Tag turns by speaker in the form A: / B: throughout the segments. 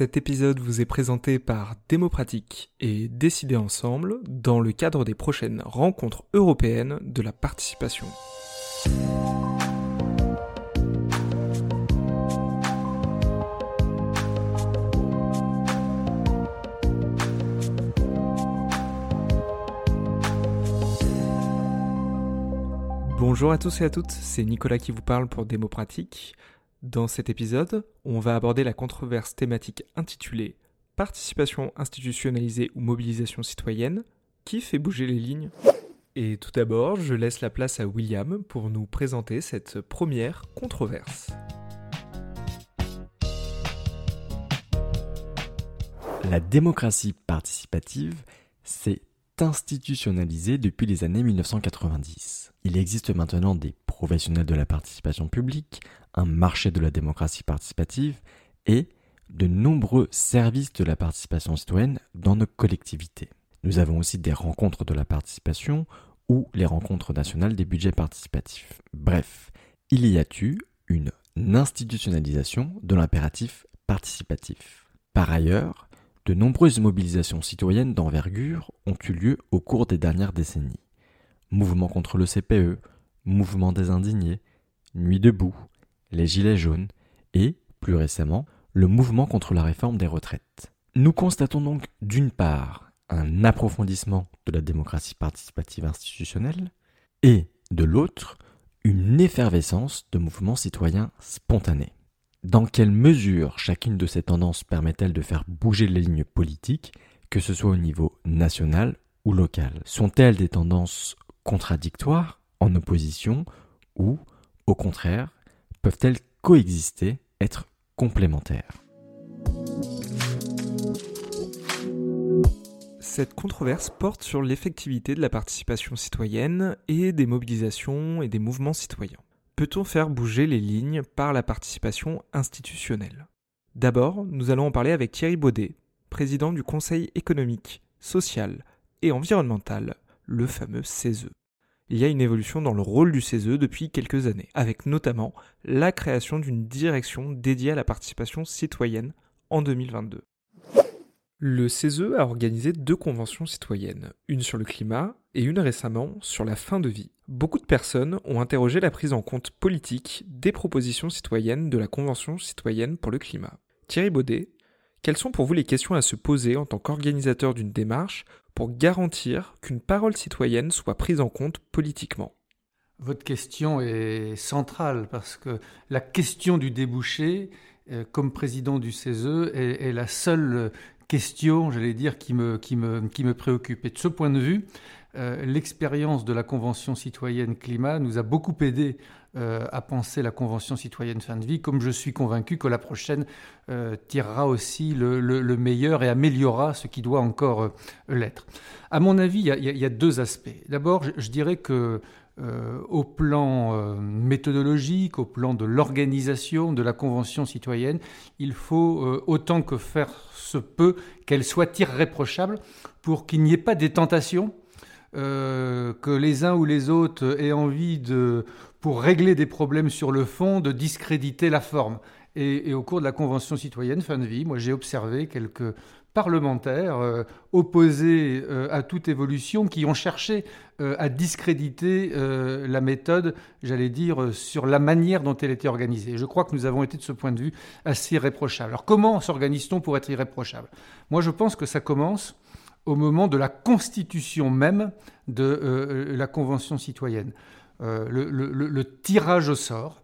A: Cet épisode vous est présenté par Démopratique et Décider ensemble dans le cadre des prochaines rencontres européennes de la participation. Bonjour à tous et à toutes, c'est Nicolas qui vous parle pour Démopratique. Dans cet épisode, on va aborder la controverse thématique intitulée Participation institutionnalisée ou mobilisation citoyenne qui fait bouger les lignes? Et tout d'abord, je laisse la place à William pour nous présenter cette première controverse.
B: La démocratie participative s'est institutionnalisée depuis les années 1990. Il existe maintenant des professionnels de la participation publique, un marché de la démocratie participative et de nombreux services de la participation citoyenne dans nos collectivités. Nous avons aussi des rencontres de la participation ou les rencontres nationales des budgets participatifs. Bref, il y a eu une institutionnalisation de l'impératif participatif. Par ailleurs, de nombreuses mobilisations citoyennes d'envergure ont eu lieu au cours des dernières décennies. Mouvement contre le CPE, Mouvement des indignés, Nuit debout, les Gilets jaunes et, plus récemment, le mouvement contre la réforme des retraites. Nous constatons donc d'une part un approfondissement de la démocratie participative institutionnelle et, de l'autre, une effervescence de mouvements citoyens spontanés. Dans quelle mesure chacune de ces tendances permet-elle de faire bouger les lignes politiques, que ce soit au niveau national ou local? Sont-elles des tendances contradictoires en opposition ou, au contraire, peuvent-elles coexister, être complémentaires?
A: Cette controverse porte sur l'effectivité de la participation citoyenne et des mobilisations et des mouvements citoyens. Peut-on faire bouger les lignes par la participation institutionnelle? D'abord, nous allons en parler avec Thierry Baudet, président du Conseil économique, social et environnemental, le fameux CESE il y a une évolution dans le rôle du CESE depuis quelques années, avec notamment la création d'une direction dédiée à la participation citoyenne en 2022. Le CESE a organisé deux conventions citoyennes, une sur le climat et une récemment sur la fin de vie. Beaucoup de personnes ont interrogé la prise en compte politique des propositions citoyennes de la Convention citoyenne pour le climat. Thierry Baudet, quelles sont pour vous les questions à se poser en tant qu'organisateur d'une démarche pour garantir qu'une parole citoyenne soit prise en compte politiquement?
C: Votre question est centrale parce que la question du débouché, euh, comme président du CESE, est, la seule question, j'allais dire, qui me, qui, préoccupe. Et de ce point de vue, euh, l'expérience de la Convention citoyenne climat nous a beaucoup aidé euh, à penser la Convention citoyenne fin de vie, comme je suis convaincu que la prochaine euh, tirera aussi le, meilleur et améliorera ce qui doit encore l'être. À mon avis, il y, a, deux aspects. D'abord, je, dirais que au plan méthodologique, au plan de l'organisation de la Convention citoyenne, il faut autant que faire se peut qu'elle soit irréprochable pour qu'il n'y ait pas des tentations euh, que les uns ou les autres aient envie de, pour régler des problèmes sur le fond, de discréditer la forme. Et, au cours de la Convention citoyenne fin de vie, moi j'ai observé quelques parlementaires euh, opposés euh, à toute évolution qui ont cherché à discréditer la méthode, j'allais dire, sur la manière dont elle était organisée. Je crois que nous avons été de ce point de vue assez irréprochables. Alors comment s'organise-t-on pour être irréprochable? Moi je pense que ça commence au moment de la constitution même de euh, la Convention citoyenne. Euh, le, tirage au sort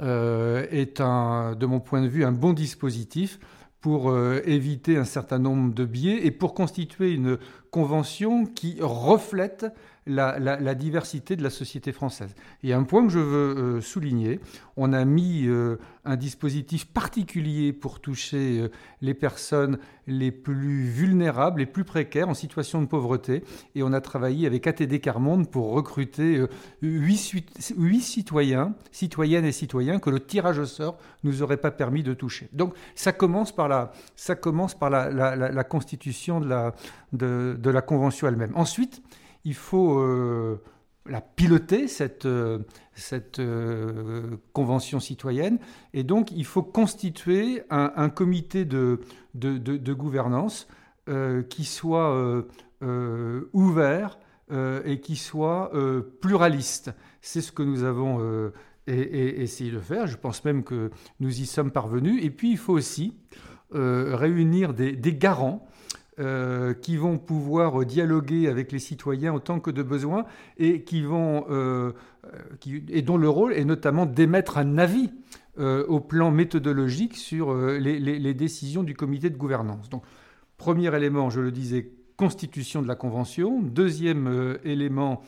C: euh, est, de mon point de vue, un bon dispositif pour éviter un certain nombre de biais et pour constituer une convention qui reflète la, diversité de la société française. Et un point que je veux euh, souligner, on a mis euh, un dispositif particulier pour toucher euh, les personnes les plus vulnérables, les plus précaires, en situation de pauvreté, et on a travaillé avec ATD Carmonde pour recruter huit citoyens, citoyennes et citoyens que le tirage au sort nous aurait pas permis de toucher. Donc ça commence par la, ça commence par la, constitution de la, de, de la convention elle-même. Ensuite, il faut euh, la piloter, cette, cette convention citoyenne. Et donc, il faut constituer un, comité de, de, de gouvernance qui soit ouvert et qui soit pluraliste. C'est ce que nous avons et, essayer de faire. Je pense même que nous y sommes parvenus. Et puis, il faut aussi euh, réunir des, garants euh, qui vont pouvoir dialoguer avec les citoyens autant que de besoin et qui vont euh, et dont le rôle est notamment d'émettre un avis au plan méthodologique sur les, les, décisions du comité de gouvernance. Donc, premier élément, je le disais, constitution de la convention. Deuxième élément,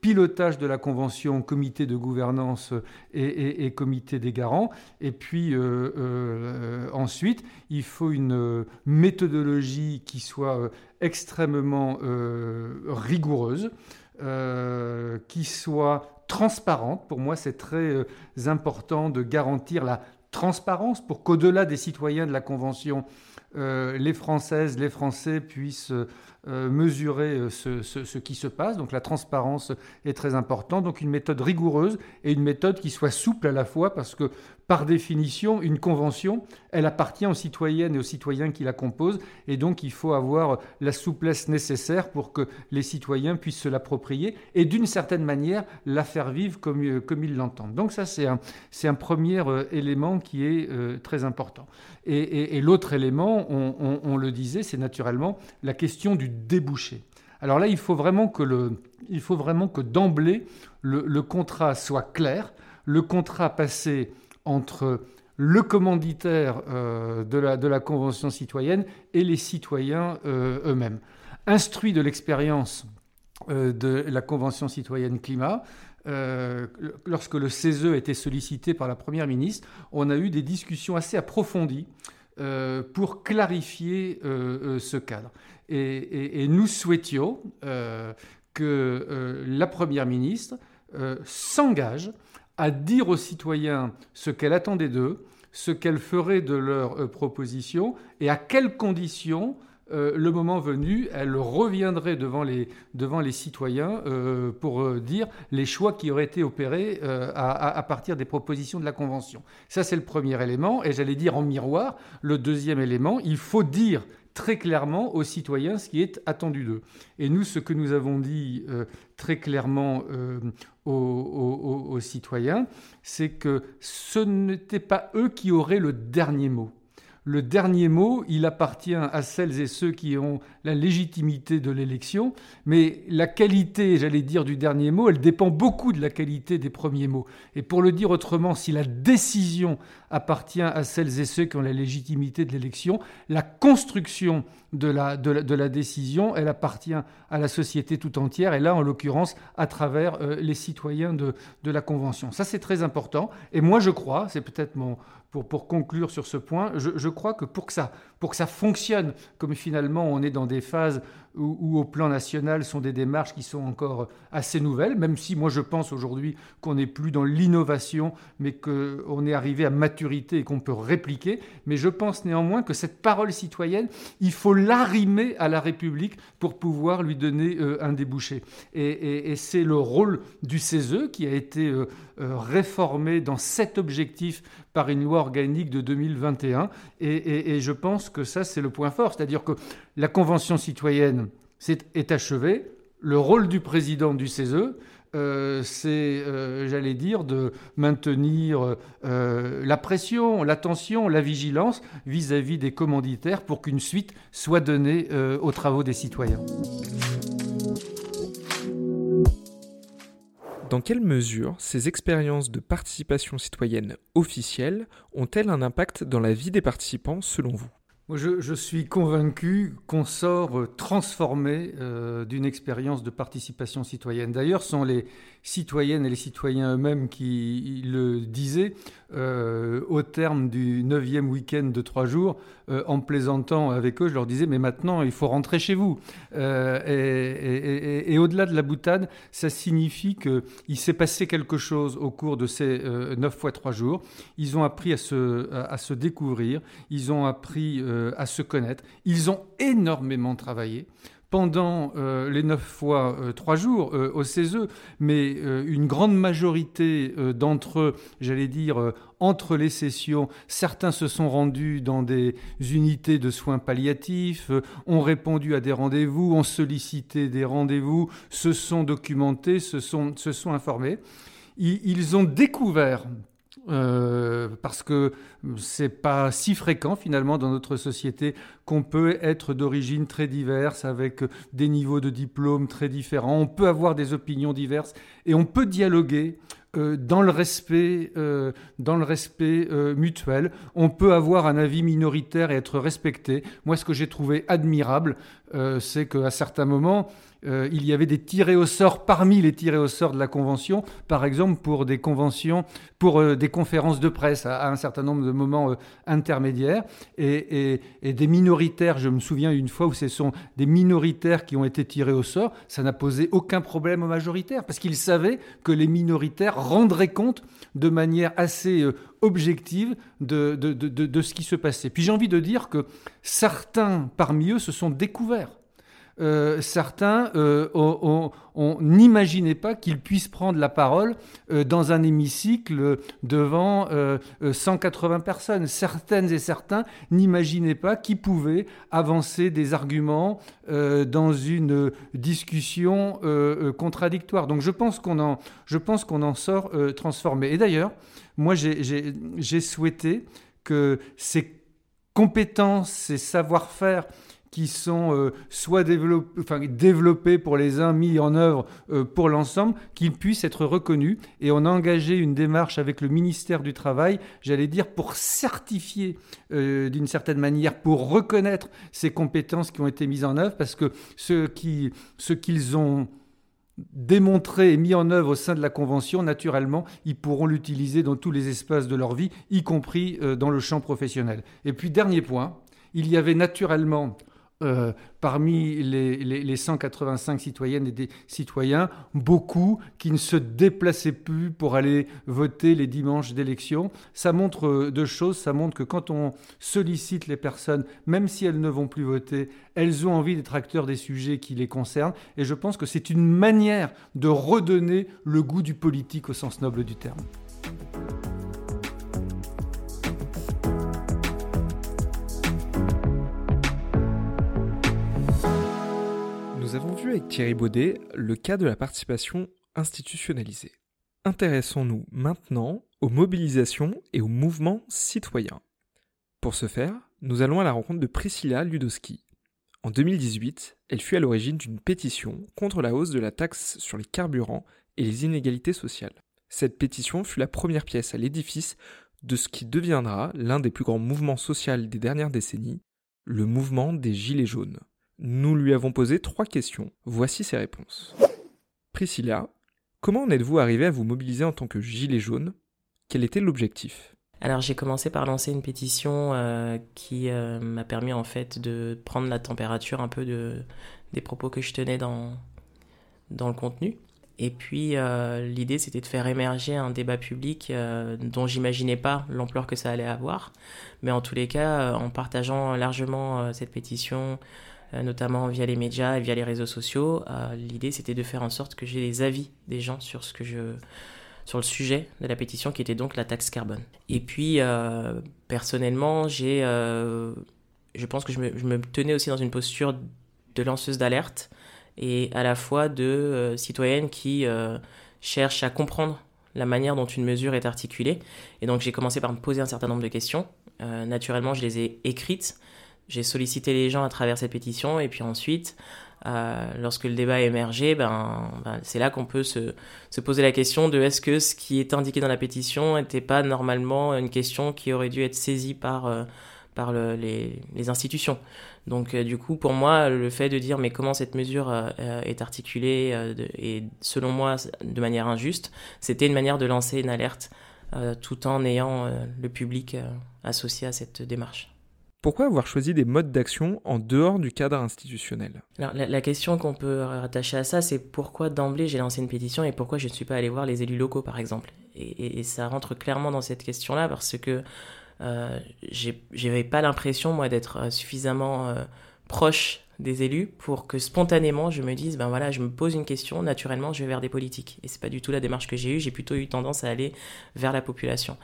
C: pilotage de la convention, comité de gouvernance et, comité des garants. Et puis euh, euh, ensuite, il faut une méthodologie qui soit euh, extrêmement rigoureuse, qui soit transparente. Pour moi, c'est très important de garantir la transparence pour qu'au-delà des citoyens de la Convention, les Françaises, les Français puissent euh, mesurer euh, ce, qui se passe. Donc la transparence est très importante. Donc une méthode rigoureuse et une méthode qui soit souple à la fois parce que par définition, une convention, elle appartient aux citoyennes et aux citoyens qui la composent, et donc il faut avoir la souplesse nécessaire pour que les citoyens puissent se l'approprier et d'une certaine manière la faire vivre comme, euh, ils l'entendent. Donc ça, c'est un, un premier élément qui est très important. Et, l'autre élément, on, le disait, c'est naturellement la question du débouché. Alors là, il faut vraiment que, le, il faut vraiment que d'emblée, le, contrat soit clair, le contrat passé entre le commanditaire euh, de, la, Convention citoyenne et les citoyens euh, eux-mêmes. Instruit de l'expérience euh, de la Convention citoyenne climat, lorsque le CESE a été sollicité par la Première ministre, on a eu des discussions assez approfondies pour clarifier ce cadre. Et, nous souhaitions que la Première ministre s'engage à dire aux citoyens ce qu'elle attendait d'eux, ce qu'elle ferait de leurs propositions et à quelles conditions le moment venu, elle reviendrait devant les, devant les citoyens pour dire les choix qui auraient été opérés à, à, partir des propositions de la Convention. Ça, c'est le premier élément. Et j'allais dire en miroir, le deuxième élément, il faut dire très clairement aux citoyens ce qui est attendu d'eux. Et nous, ce que nous avons dit euh, très clairement euh, aux, citoyens, c'est que ce n'était pas eux qui auraient le dernier mot le dernier mot, il appartient à celles et ceux qui ont la légitimité de l'élection, mais la qualité, j'allais dire, du dernier mot, elle dépend beaucoup de la qualité des premiers mots. Et pour le dire autrement, si la décision appartient à celles et ceux qui ont la légitimité de l'élection, la construction de la, décision, elle appartient à la société tout entière, et là, en l'occurrence, à travers euh, les citoyens de, de la Convention. Ça, c'est très important. Et moi, je crois, c'est peut-être mon, pour, pour, conclure sur ce point, je, je, crois que pour que, ça, pour que ça fonctionne, comme finalement on est dans des phases où, au plan national sont des démarches qui sont encore assez nouvelles, même si moi je pense aujourd'hui qu'on n'est plus dans l'innovation, mais qu'on est arrivé à maturité et qu'on peut répliquer. Mais je pense néanmoins que cette parole citoyenne, il faut l'arrimer à la République pour pouvoir lui donner euh, un débouché. Et, c'est le rôle du CESE qui a été euh, euh, réformé dans cet objectif par une loi organique de 2021. et je pense que ça, c'est le point fort. C'est-à-dire que la Convention citoyenne est achevée. Le rôle du président du CESE, euh, c'est, euh, j'allais dire, de maintenir euh, la pression, l'attention, la vigilance vis-à-vis des commanditaires pour qu'une suite soit donnée aux travaux des citoyens.
A: Dans quelle mesure ces expériences de participation citoyenne officielle ont-elles un impact dans la vie des participants selon vous?
C: Je, suis convaincu qu'on sort transformé euh, d'une expérience de participation citoyenne. D'ailleurs, sont les citoyennes et les citoyens eux-mêmes qui le disaient euh, au terme du neuvième week-end de trois jours, euh, en plaisantant avec eux, je leur disais, mais maintenant, il faut rentrer chez vous. et, au-delà de la boutade, ça signifie qu'il s'est passé quelque chose au cours de ces neuf fois trois jours. Ils ont appris à se, à se découvrir, ils ont appris à se connaître. Ils ont énormément travaillé pendant les neuf fois trois jours au CESE, mais une grande majorité d'entre eux, j'allais dire, entre les sessions, certains se sont rendus dans des unités de soins palliatifs, ont répondu à des rendez-vous, ont sollicité des rendez-vous, se sont documentés, se sont informés. Ils ont découvert euh, parce que c'est pas si fréquent finalement dans notre société qu'on peut être d'origine très diverse avec des niveaux de diplôme très différents. On peut avoir des opinions diverses et on peut dialoguer euh, dans le respect, euh, dans le respect mutuel. On peut avoir un avis minoritaire et être respecté. Moi, ce que j'ai trouvé admirable, c'est qu'à certains moments, euh, il y avait des tirés au sort parmi les tirés au sort de la convention, par exemple pour des conventions, pour euh, des conférences de presse à, un certain nombre de moments euh, intermédiaires, et, des minoritaires. Je me souviens une fois où ce sont des minoritaires qui ont été tirés au sort. Ça n'a posé aucun problème aux majoritaires parce qu'ils savaient que les minoritaires rendraient compte de manière assez objective de, de ce qui se passait. Puis j'ai envie de dire que certains parmi eux se sont découverts euh, certains euh, n'imaginait pas qu'ils puissent prendre la parole euh, dans un hémicycle devant 180 personnes. Certaines et certains n'imaginaient pas qu'ils pouvaient avancer des arguments dans une discussion contradictoire. Donc je pense qu'on en, je pense qu'on en sort transformé. Et d'ailleurs, moi j'ai souhaité que ces compétences, ces savoir-faire qui sont euh, soit développés, pour les uns, mis en œuvre euh, pour l'ensemble, qu'ils puissent être reconnus. Et on a engagé une démarche avec le ministère du Travail, j'allais dire, pour certifier euh, d'une certaine manière, pour reconnaître ces compétences qui ont été mises en œuvre, parce que ce qu'ils ont démontré et mis en œuvre au sein de la Convention, naturellement, ils pourront l'utiliser dans tous les espaces de leur vie, y compris dans le champ professionnel. Et puis, dernier point, il y avait naturellement euh, parmi les, 185 citoyennes et des citoyens, beaucoup qui ne se déplaçaient plus pour aller voter les dimanches d'élection. Ça montre euh, deux choses. Ça montre que quand on sollicite les personnes, même si elles ne vont plus voter, elles ont envie d'être acteurs des sujets qui les concernent. Et je pense que c'est une manière de redonner le goût du politique au sens noble du terme.
A: Avec Thierry Baudet le cas de la participation institutionnalisée. Intéressons-nous maintenant aux mobilisations et aux mouvements citoyens. Pour ce faire, nous allons à la rencontre de Priscilla Ludowski. En 2018, elle fut à l'origine d'une pétition contre la hausse de la taxe sur les carburants et les inégalités sociales. Cette pétition fut la première pièce à l'édifice de ce qui deviendra l'un des plus grands mouvements sociaux des dernières décennies, le mouvement des Gilets jaunes. Nous lui avons posé trois questions. Voici ses réponses. Priscilla, comment en êtes-vous arrivé à vous mobiliser en tant que gilet jaune? Quel était l'objectif?
D: Alors j'ai commencé par lancer une pétition euh, qui euh, m'a permis en fait de prendre la température un peu de, des propos que je tenais dans, dans le contenu. Et puis euh, l'idée c'était de faire émerger un débat public dont j'imaginais pas l'ampleur que ça allait avoir. Mais en tous les cas, en partageant largement cette pétition, notamment via les médias et via les réseaux sociaux. Euh, l'idée, c'était de faire en sorte que j'ai les avis des gens sur ce que je sur le sujet de la pétition qui était donc la taxe carbone. Et puis, euh, personnellement, j'ai, je pense que je me, je me, tenais aussi dans une posture de lanceuse d'alerte et à la fois de citoyenne qui cherche à comprendre la manière dont une mesure est articulée. Et donc, j'ai commencé par me poser un certain nombre de questions. naturellement, je les ai écrites j'ai sollicité les gens à travers cette pétition et puis ensuite, euh, lorsque le débat a émergé, ben, ben c'est là qu'on peut se, se, poser la question de est-ce que ce qui est indiqué dans la pétition n'était pas normalement une question qui aurait dû être saisie par, euh, par le, les, les, institutions. Donc euh, du coup, pour moi, le fait de dire mais comment cette mesure est articulée et selon moi de manière injuste, c'était une manière de lancer une alerte tout en ayant le public associé à cette démarche.
A: Pourquoi avoir choisi des modes d'action en dehors du cadre institutionnel?
D: Alors, la, question qu'on peut rattacher à ça, c'est pourquoi d'emblée j'ai lancé une pétition et pourquoi je ne suis pas allé voir les élus locaux, par exemple? Et, ça rentre clairement dans cette question-là parce que euh, j'avais pas l'impression, moi, d'être euh, suffisamment euh, proche des élus pour que spontanément je me dise ben voilà je me pose une question naturellement je vais vers des politiques. Et c'est pas du tout la démarche que j'ai eue j'ai plutôt eu tendance à aller vers la population.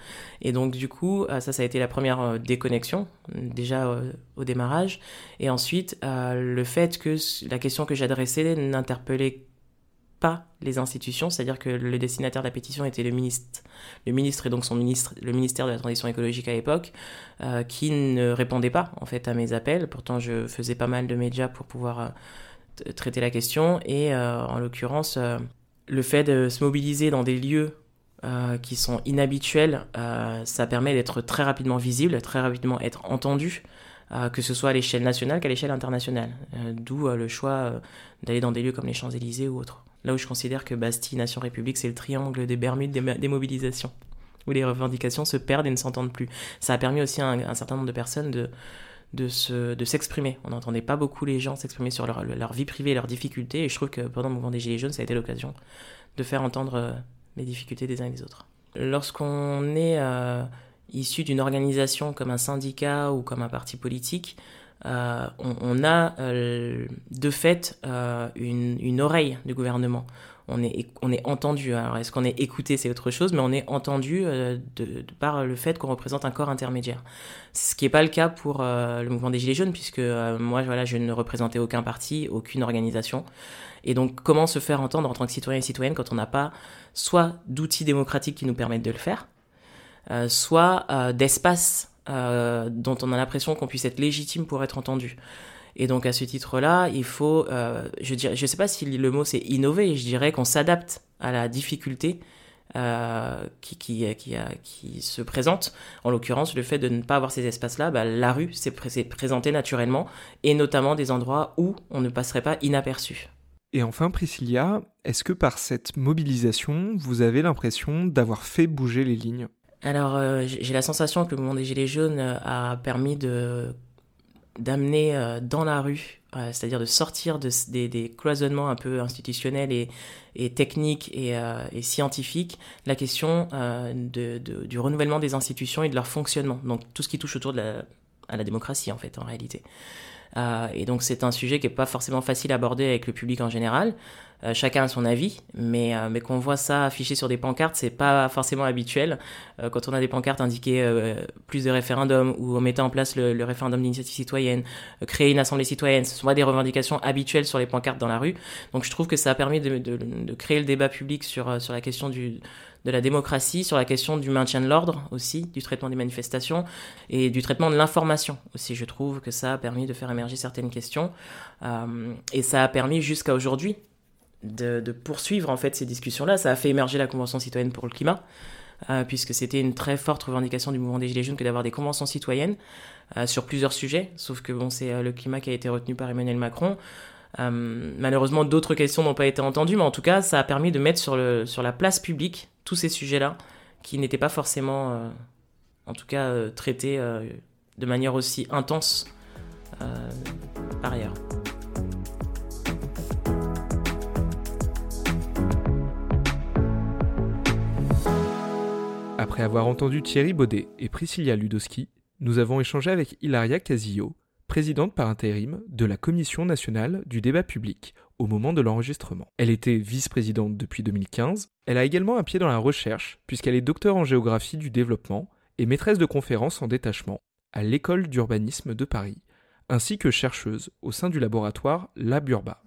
D: Et donc du coup euh, ça ça a été la première euh, déconnexion déjà euh, au démarrage. Et ensuite le fait que la question que j'adressais n'interpellait les institutions, c'est-à-dire que le destinataire de la pétition était le ministre, le ministre et donc son ministre, le ministère de la transition écologique à l'époque, euh, qui ne répondait pas en fait à mes appels. Pourtant, je faisais pas mal de médias pour pouvoir euh, traiter la question et euh, en l'occurrence, le fait de se mobiliser dans des lieux qui sont inhabituels, ça permet d'être très rapidement visible, très rapidement être entendu. que ce soit à l'échelle nationale qu'à l'échelle internationale. D'où le choix d'aller dans des lieux comme les Champs-Élysées ou autres. Là où je considère que Bastille, Nation, République, c'est le triangle des Bermudes des, mobilisations, où les revendications se perdent et ne s'entendent plus. Ça a permis aussi à un, certain nombre de personnes de, de, s'exprimer. On n'entendait pas beaucoup les gens s'exprimer sur leur, vie privée, leurs difficultés, et je trouve que pendant le mouvement des Gilets jaunes, ça a été l'occasion de faire entendre euh, les difficultés des uns et des autres. Lorsqu'on est euh, issu d'une organisation comme un syndicat ou comme un parti politique, euh, on, a euh, de fait euh, une, oreille du gouvernement. On est, on est entendu. Alors, est-ce qu'on est écouté, c'est autre chose, mais on est entendu par le fait qu'on représente un corps intermédiaire. Ce qui n'est pas le cas pour le mouvement des Gilets jaunes, puisque moi, voilà, je ne représentais aucun parti, aucune organisation. Et donc, comment se faire entendre en tant que citoyen et citoyenne quand on n'a pas soit d'outils démocratiques qui nous permettent de le faire, soit d'espace euh, dont on a l'impression qu'on puisse être légitime pour être entendu. Et donc à ce titre-là, il faut, euh, je ne sais pas si le mot c'est innover, je dirais qu'on s'adapte à la difficulté euh, qui, qui, se présente. En l'occurrence, le fait de ne pas avoir ces espaces-là, bah, la rue s'est présentée naturellement, et notamment des endroits où on ne passerait pas inaperçu.
A: Et enfin, Priscilla, est-ce que par cette mobilisation, vous avez l'impression d'avoir fait bouger les lignes?
D: Alors, euh, j'ai la sensation que le mouvement des Gilets jaunes euh, a permis de d'amener euh, dans la rue, c'est-à-dire de sortir de, des, cloisonnements un peu institutionnels et, techniques et, scientifiques, la question du renouvellement des institutions et de leur fonctionnement. Donc tout ce qui touche autour de la démocratie en fait, en réalité. Et donc c'est un sujet qui n'est pas forcément facile à aborder avec le public en général. Euh, chacun a son avis, mais, euh, mais qu'on voit ça affiché sur des pancartes, c'est pas forcément habituel. Euh, quand on a des pancartes indiquées plus de référendums ou on mettait en place le, référendum d'initiative citoyenne, créer une assemblée citoyenne, ce sont pas des revendications habituelles sur les pancartes dans la rue. Donc je trouve que ça a permis de, de, de créer le débat public sur, sur la question du, de la démocratie, sur la question du maintien de l'ordre aussi, du traitement des manifestations et du traitement de l'information aussi. Je trouve que ça a permis de faire émerger certaines questions et ça a permis jusqu'à aujourd'hui de, poursuivre en fait ces discussions-là. Ça a fait émerger la Convention citoyenne pour le climat, euh, puisque c'était une très forte revendication du mouvement des Gilets jaunes que d'avoir des conventions citoyennes euh, sur plusieurs sujets, sauf que bon, c'est euh, le climat qui a été retenu par Emmanuel Macron. malheureusement, d'autres questions n'ont pas été entendues, mais en tout cas, ça a permis de mettre sur, le, sur la place publique tous ces sujets-là, qui n'étaient pas forcément, en tout cas, traités de manière aussi intense par ailleurs.
A: Après avoir entendu Thierry Baudet et Priscilla Ludowski, nous avons échangé avec Hilaria Casillo, présidente par intérim de la Commission nationale du débat public au moment de l'enregistrement. Elle était vice-présidente depuis 2015. Elle a également un pied dans la recherche puisqu'elle est docteur en géographie du développement et maîtresse de conférences en détachement à l'école d'urbanisme de Paris, ainsi que chercheuse au sein du laboratoire LabUrba.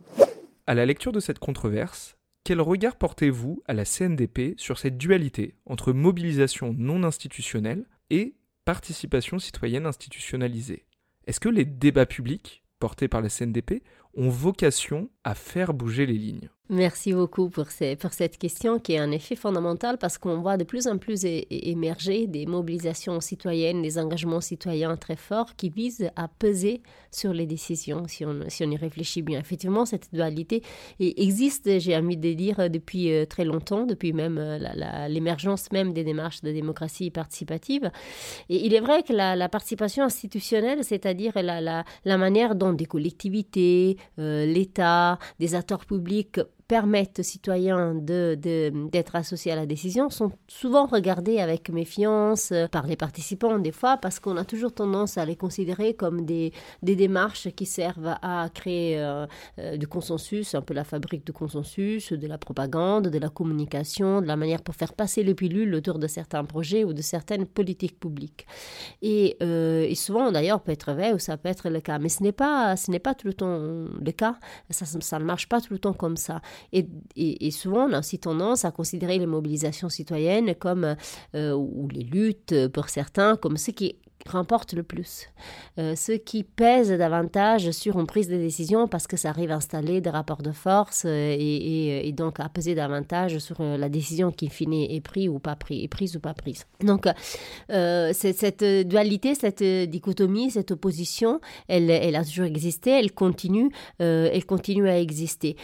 A: À la lecture de cette controverse, quel regard portez-vous à la CNDP sur cette dualité entre mobilisation non institutionnelle et participation citoyenne institutionnalisée? Est-ce que les débats publics portés par la CNDP ont vocation à faire bouger les lignes
E: Merci beaucoup pour, cette question qui est en effet fondamentale parce qu'on voit de plus en plus émerger des mobilisations citoyennes, des engagements citoyens très forts qui visent à peser sur les décisions si on, y réfléchit bien. Effectivement, cette dualité existe, j'ai envie de dire, depuis euh, très longtemps, depuis même euh, l'émergence même des démarches de démocratie participative. Et il est vrai que la, participation institutionnelle, c'est-à-dire la, la, manière dont des collectivités, euh, l'État, des acteurs publics permettent aux citoyens d'être de, associés à la décision sont souvent regardés avec méfiance euh, par les participants des fois parce qu'on a toujours tendance à les considérer comme des, des démarches qui servent à créer euh, euh, du consensus, un peu la fabrique du consensus, de la propagande, de la communication, de la manière pour faire passer les pilules autour de certains projets ou de certaines politiques publiques. Et, et souvent d'ailleurs peut être vrai ou ça peut être le cas, mais ce n'est pas, pas tout le temps le cas. Ça, ça ne marche pas tout le temps comme ça. Et, souvent, on a aussi tendance à considérer les mobilisations citoyennes comme, euh, ou les luttes pour certains, comme ce qui remporte le plus, euh, ce qui pèse davantage sur une prise de décision parce que ça arrive à installer des rapports de force euh, et, donc à peser davantage sur euh, la décision qui finit est prise ou pas prise, est prise ou pas prise. Donc cette dualité, cette dichotomie, cette opposition, elle, elle a toujours existé, elle continue, elle continue à exister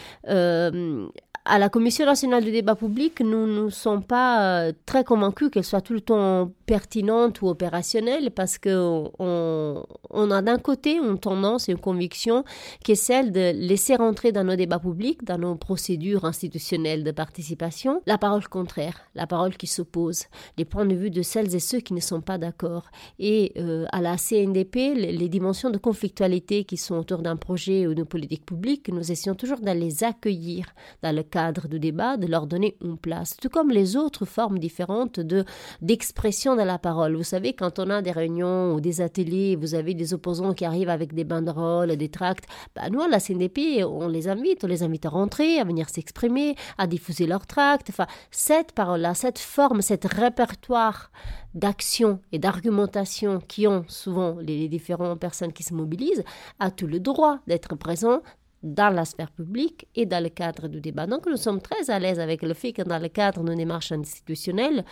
E: à la Commission nationale du débat public, nous ne sommes pas très convaincus qu'elle soit tout le temps pertinente ou opérationnelle parce qu'on on a d'un côté une tendance et une conviction qui est celle de laisser rentrer dans nos débats publics, dans nos procédures institutionnelles de participation, la parole contraire, la parole qui s'oppose, les points de vue de celles et ceux qui ne sont pas d'accord. Et euh, à la CNDP, les, dimensions de conflictualité qui sont autour d'un projet ou d'une politique publique, nous essayons toujours de les accueillir dans le cadre du débat, de leur donner une place, tout comme les autres formes différentes de d'expression de la parole. Vous savez, quand on a des réunions ou des ateliers, vous avez des opposants qui arrivent avec des banderoles, des tracts, bah, nous, à la CNDP, on les invite, on les invite à rentrer, à venir s'exprimer, à diffuser leurs tracts. Enfin, cette parole-là, cette forme, cet répertoire d'action et d'argumentation qui ont souvent les différentes personnes qui se mobilisent, a tout le droit d'être présent dans la sphère publique et dans le cadre du débat. Donc nous sommes très à l'aise avec le fait que dans le cadre d'une démarche institutionnelle,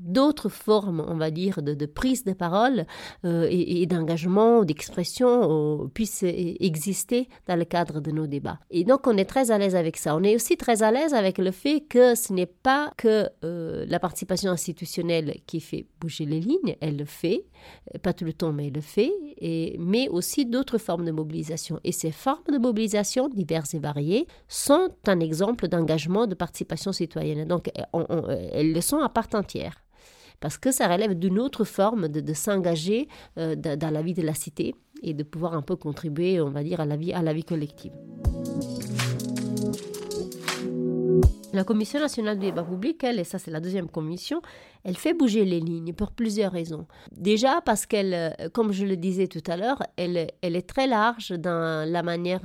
E: d'autres formes, on va dire, de, prise de parole euh, et, d'engagement, d'expression euh, puissent exister dans le cadre de nos débats. Et donc, on est très à l'aise avec ça. On est aussi très à l'aise avec le fait que ce n'est pas que euh, la participation institutionnelle qui fait bouger les lignes, elle le fait, pas tout le temps, mais elle le fait, mais aussi d'autres formes de mobilisation. Et ces formes de mobilisation, diverses et variées, sont un exemple d'engagement de participation citoyenne. Donc, elles le sont à part entière parce que ça relève d'une autre forme de, s'engager euh, dans la vie de la cité et de pouvoir un peu contribuer, on va dire, à la vie, à la vie collective. La Commission nationale du débat public, elle, et ça c'est la deuxième commission, elle fait bouger les lignes pour plusieurs raisons. Déjà parce qu'elle, euh, comme je le disais tout à l'heure, elle, elle est très large dans la manière,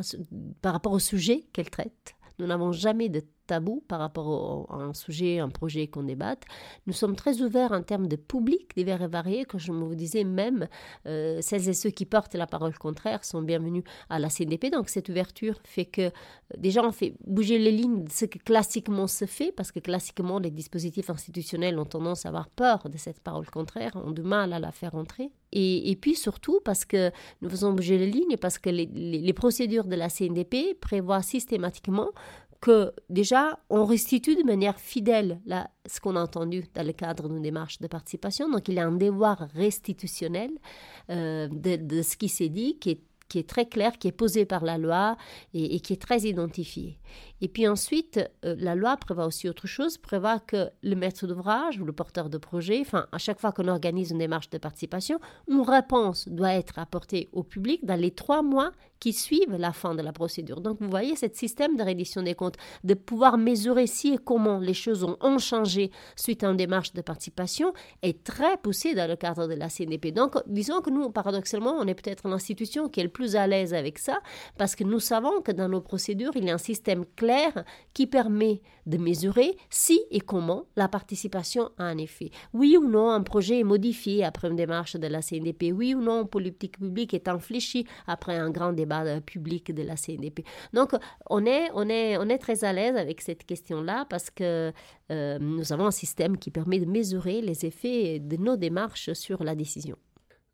E: par rapport au sujet qu'elle traite. Nous n'avons jamais de tabou par rapport à un sujet, un projet qu'on débatte. Nous sommes très ouverts en termes de public divers et variés. Comme je vous disais, même euh, celles et ceux qui portent la parole contraire sont bienvenus à la CNDP. Donc cette ouverture fait que euh, déjà on fait bouger les lignes de ce que classiquement se fait, parce que classiquement les dispositifs institutionnels ont tendance à avoir peur de cette parole contraire, ont du mal à la faire entrer. Et, puis surtout parce que nous faisons bouger les lignes, parce que les, les procédures de la CNDP prévoient systématiquement que déjà, on restitue de manière fidèle ce qu'on a entendu dans le cadre d'une démarche de participation. Donc, il y a un devoir restitutionnel euh, de, ce qui s'est dit, qui est, très clair, qui est posé par la loi et, et qui est très identifié. Et puis ensuite, euh, la loi prévoit aussi autre chose, prévoit que le maître d'ouvrage ou le porteur de projet, enfin, à chaque fois qu'on organise une démarche de participation, une réponse doit être apportée au public dans les trois mois qui suivent la fin de la procédure. Donc, vous voyez, ce système de reddition des comptes, de pouvoir mesurer si et comment les choses ont, changé suite à une démarche de participation, est très poussé dans le cadre de la CNDP. Donc, disons que nous, paradoxalement, on est peut-être l'institution qui est le plus à l'aise avec ça, parce que nous savons que dans nos procédures, il y a un système clair qui permet de mesurer si et comment la participation a un effet. Oui ou non, un projet est modifié après une démarche de la CNDP. Oui ou non, une politique publique est infléchie après un grand débat euh, public de la CNDP. Donc, on est, on est, on est très à l'aise avec cette question-là parce que euh, nous avons un système qui permet de mesurer les effets de nos démarches sur la décision.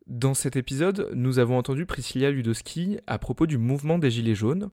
A: Dans cet épisode, nous avons entendu Priscilla Ludowski à propos du mouvement des Gilets jaunes.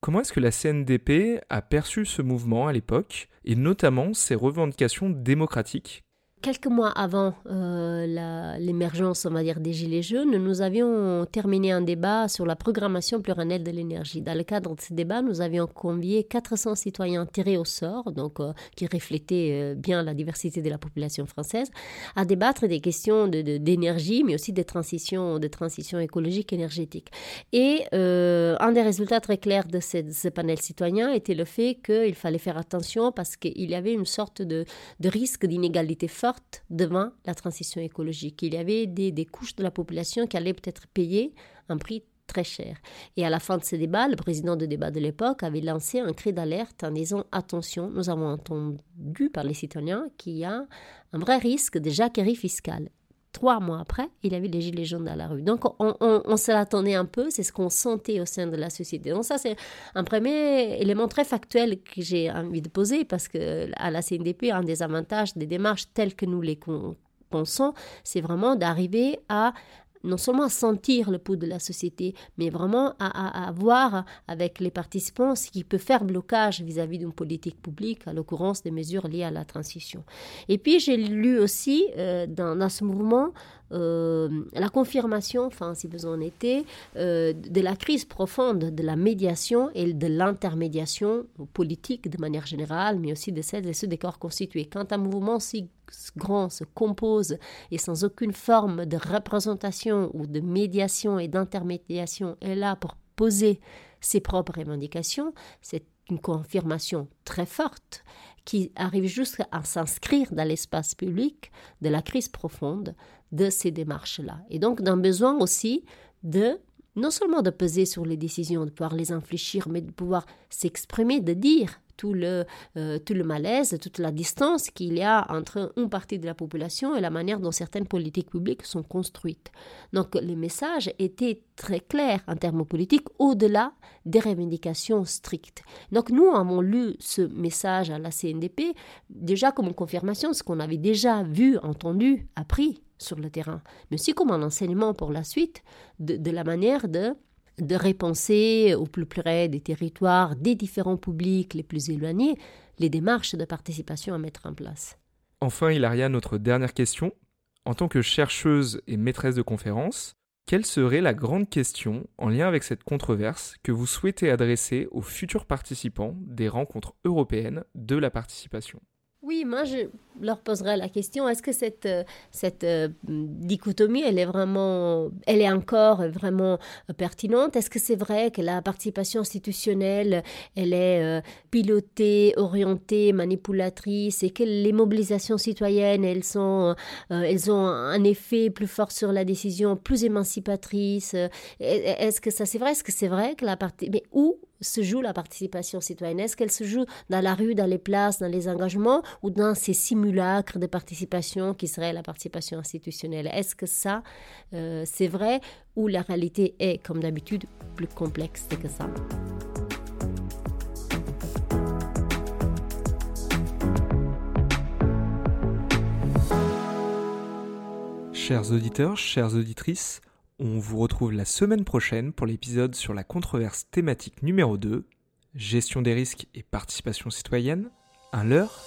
A: Comment est-ce que la CNDP a perçu ce mouvement à l'époque, et notamment ses revendications démocratiques?
E: Quelques mois avant euh, l'émergence, on va dire, des Gilets jaunes, nous avions terminé un débat sur la programmation pluriannuelle de l'énergie. Dans le cadre de ce débat, nous avions convié 400 citoyens tirés au sort, donc euh, qui reflétaient bien la diversité de la population française, à débattre des questions d'énergie, mais aussi des transitions, de transition écologique énergétique. Et un des résultats très clairs de ce panel citoyen était le fait qu'il fallait faire attention parce qu'il y avait une sorte de, risque d'inégalité forte devant la transition écologique. Il y avait des, couches de la population qui allaient peut-être payer un prix très cher. Et à la fin de ce débat, le président de débat de l'époque avait lancé un cri d'alerte en disant attention, nous avons entendu par les citoyens qu'il y a un vrai risque de jacquerie fiscale trois mois après, il avait les gilets jaunes dans la rue. Donc, on, on, se l'attendait un peu, c'est ce qu'on sentait au sein de la société. Donc, ça, c'est un premier élément très factuel que j'ai envie de poser parce que à la CNDP, un des avantages des démarches telles que nous les pensons, c'est vraiment d'arriver à non seulement à sentir le pouls de la société, mais vraiment à, voir avec les participants ce qui peut faire blocage vis-à-vis d'une politique publique, à l'occurrence des mesures liées à la transition. Et puis j'ai lu aussi euh, dans, ce mouvement euh, la confirmation, enfin si vous en était, euh, de la crise profonde de la médiation et de l'intermédiation politique de manière générale, mais aussi de celles et ceux des corps constitués. Quand un mouvement si grand se compose et sans aucune forme de représentation ou de médiation et d'intermédiation est là pour poser ses propres revendications, c'est une confirmation très forte qui arrive jusqu'à s'inscrire dans l'espace public de la crise profonde de ces démarches-là. Et donc d'un besoin aussi de non seulement de peser sur les décisions, de pouvoir les infléchir, mais de pouvoir s'exprimer, de dire tout le, euh, tout le malaise, toute la distance qu'il y a entre une partie de la population et la manière dont certaines politiques publiques sont construites. Donc le message était très clair en termes politiques au-delà des revendications strictes. Donc nous avons lu ce message à la CNDP déjà comme une confirmation de ce qu'on avait déjà vu, entendu, appris sur le terrain, mais aussi comme un enseignement pour la suite de, de la manière de de repenser au plus près des territoires, des différents publics les plus éloignés, les démarches de participation à mettre en place.
A: Enfin, Hilaria, notre dernière question. En tant que chercheuse et maîtresse de conférences, quelle serait la grande question en lien avec cette controverse que vous souhaitez adresser aux futurs participants des rencontres européennes de la participation?
E: Oui, moi je leur poserai la question est-ce que cette, euh, cette euh, dichotomie, elle est vraiment, elle est encore vraiment euh, pertinente? Est-ce que c'est vrai que la participation institutionnelle, elle est pilotée, orientée, manipulatrice et que les mobilisations citoyennes, elles sont, elles ont un effet plus fort sur la décision, plus émancipatrice Est-ce que ça c'est vrai? Est-ce que c'est vrai que la partie, mais où se joue la participation citoyenne? Est-ce qu'elle se joue dans la rue, dans les places, dans les engagements ou dans ces simulacres de participation qui seraient la participation institutionnelle? Est-ce que ça, euh, c'est vrai ou la réalité est, comme d'habitude, plus complexe que ça?
A: Chers auditeurs, chères auditrices, on vous retrouve la semaine prochaine pour l'épisode sur la controverse thématique numéro 2, gestion des risques et participation citoyenne. Un leurre